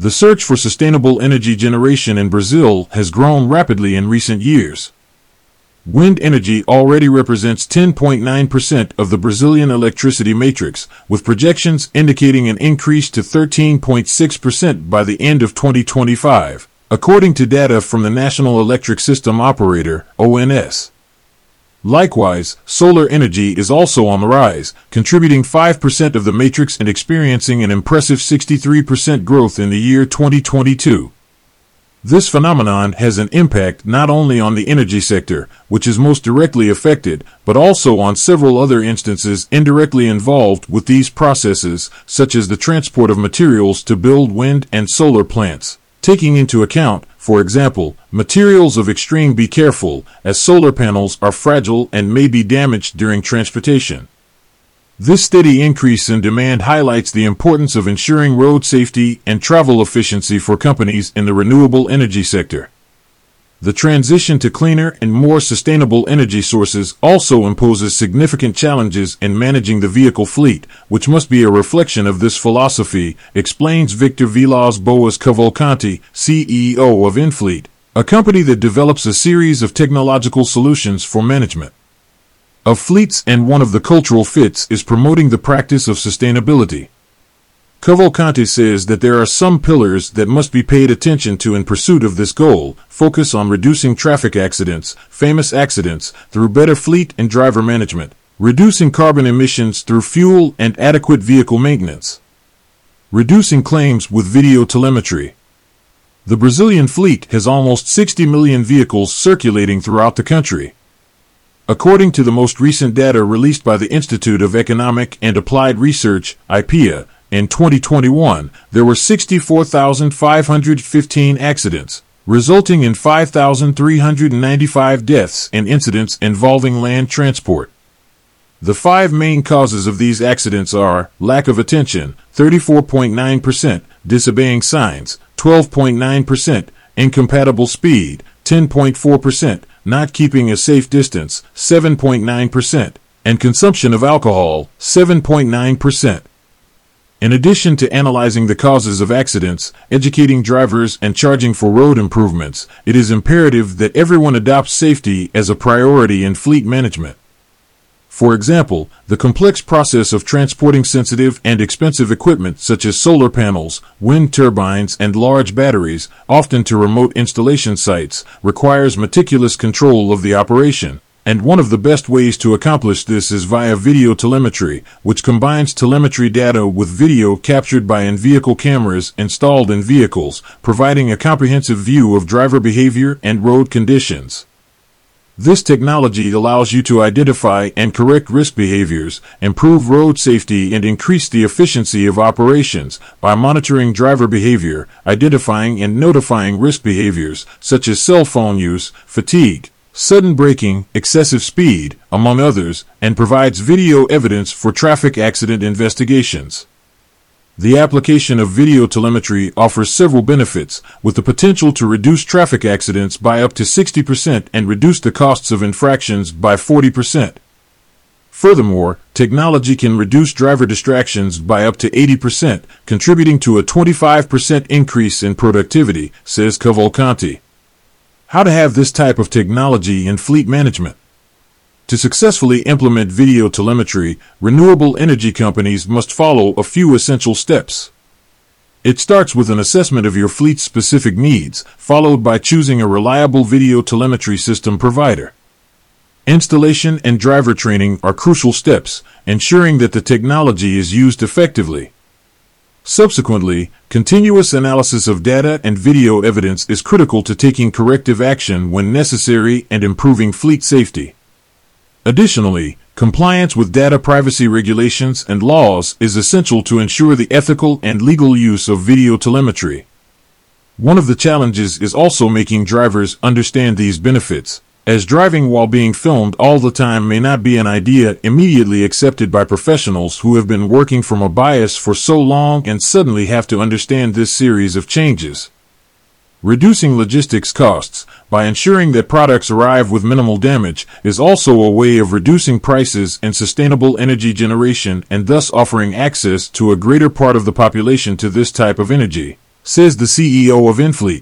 The search for sustainable energy generation in Brazil has grown rapidly in recent years. Wind energy already represents 10.9% of the Brazilian electricity matrix, with projections indicating an increase to 13.6% by the end of 2025, according to data from the National Electric System Operator, ONS. Likewise, solar energy is also on the rise, contributing 5% of the matrix and experiencing an impressive 63% growth in the year 2022. This phenomenon has an impact not only on the energy sector, which is most directly affected, but also on several other instances indirectly involved with these processes, such as the transport of materials to build wind and solar plants. Taking into account, for example, materials of extreme be careful, as solar panels are fragile and may be damaged during transportation. This steady increase in demand highlights the importance of ensuring road safety and travel efficiency for companies in the renewable energy sector. The transition to cleaner and more sustainable energy sources also imposes significant challenges in managing the vehicle fleet, which must be a reflection of this philosophy, explains Victor Vilas Boas Cavalcanti, CEO of Infleet, a company that develops a series of technological solutions for management of fleets and one of the cultural fits is promoting the practice of sustainability. Cavalcanti says that there are some pillars that must be paid attention to in pursuit of this goal. Focus on reducing traffic accidents, famous accidents, through better fleet and driver management. Reducing carbon emissions through fuel and adequate vehicle maintenance. Reducing claims with video telemetry. The Brazilian fleet has almost 60 million vehicles circulating throughout the country. According to the most recent data released by the Institute of Economic and Applied Research, IPEA, in 2021, there were 64,515 accidents, resulting in 5,395 deaths and incidents involving land transport. The five main causes of these accidents are lack of attention, 34.9%, disobeying signs, 12.9%, incompatible speed, 10.4%, not keeping a safe distance, 7.9%, and consumption of alcohol, 7.9%. In addition to analyzing the causes of accidents, educating drivers, and charging for road improvements, it is imperative that everyone adopts safety as a priority in fleet management. For example, the complex process of transporting sensitive and expensive equipment such as solar panels, wind turbines, and large batteries, often to remote installation sites, requires meticulous control of the operation. And one of the best ways to accomplish this is via video telemetry, which combines telemetry data with video captured by in-vehicle cameras installed in vehicles, providing a comprehensive view of driver behavior and road conditions. This technology allows you to identify and correct risk behaviors, improve road safety, and increase the efficiency of operations by monitoring driver behavior, identifying and notifying risk behaviors such as cell phone use, fatigue, sudden braking, excessive speed, among others, and provides video evidence for traffic accident investigations. The application of video telemetry offers several benefits, with the potential to reduce traffic accidents by up to 60% and reduce the costs of infractions by 40%. Furthermore, technology can reduce driver distractions by up to 80%, contributing to a 25% increase in productivity, says Cavalcanti. How to have this type of technology in fleet management. To successfully implement video telemetry, renewable energy companies must follow a few essential steps. It starts with an assessment of your fleet's specific needs, followed by choosing a reliable video telemetry system provider. Installation and driver training are crucial steps, ensuring that the technology is used effectively. Subsequently, continuous analysis of data and video evidence is critical to taking corrective action when necessary and improving fleet safety. Additionally, compliance with data privacy regulations and laws is essential to ensure the ethical and legal use of video telemetry. One of the challenges is also making drivers understand these benefits as driving while being filmed all the time may not be an idea immediately accepted by professionals who have been working from a bias for so long and suddenly have to understand this series of changes. Reducing logistics costs by ensuring that products arrive with minimal damage is also a way of reducing prices and sustainable energy generation and thus offering access to a greater part of the population to this type of energy. says the CEO of Infleet.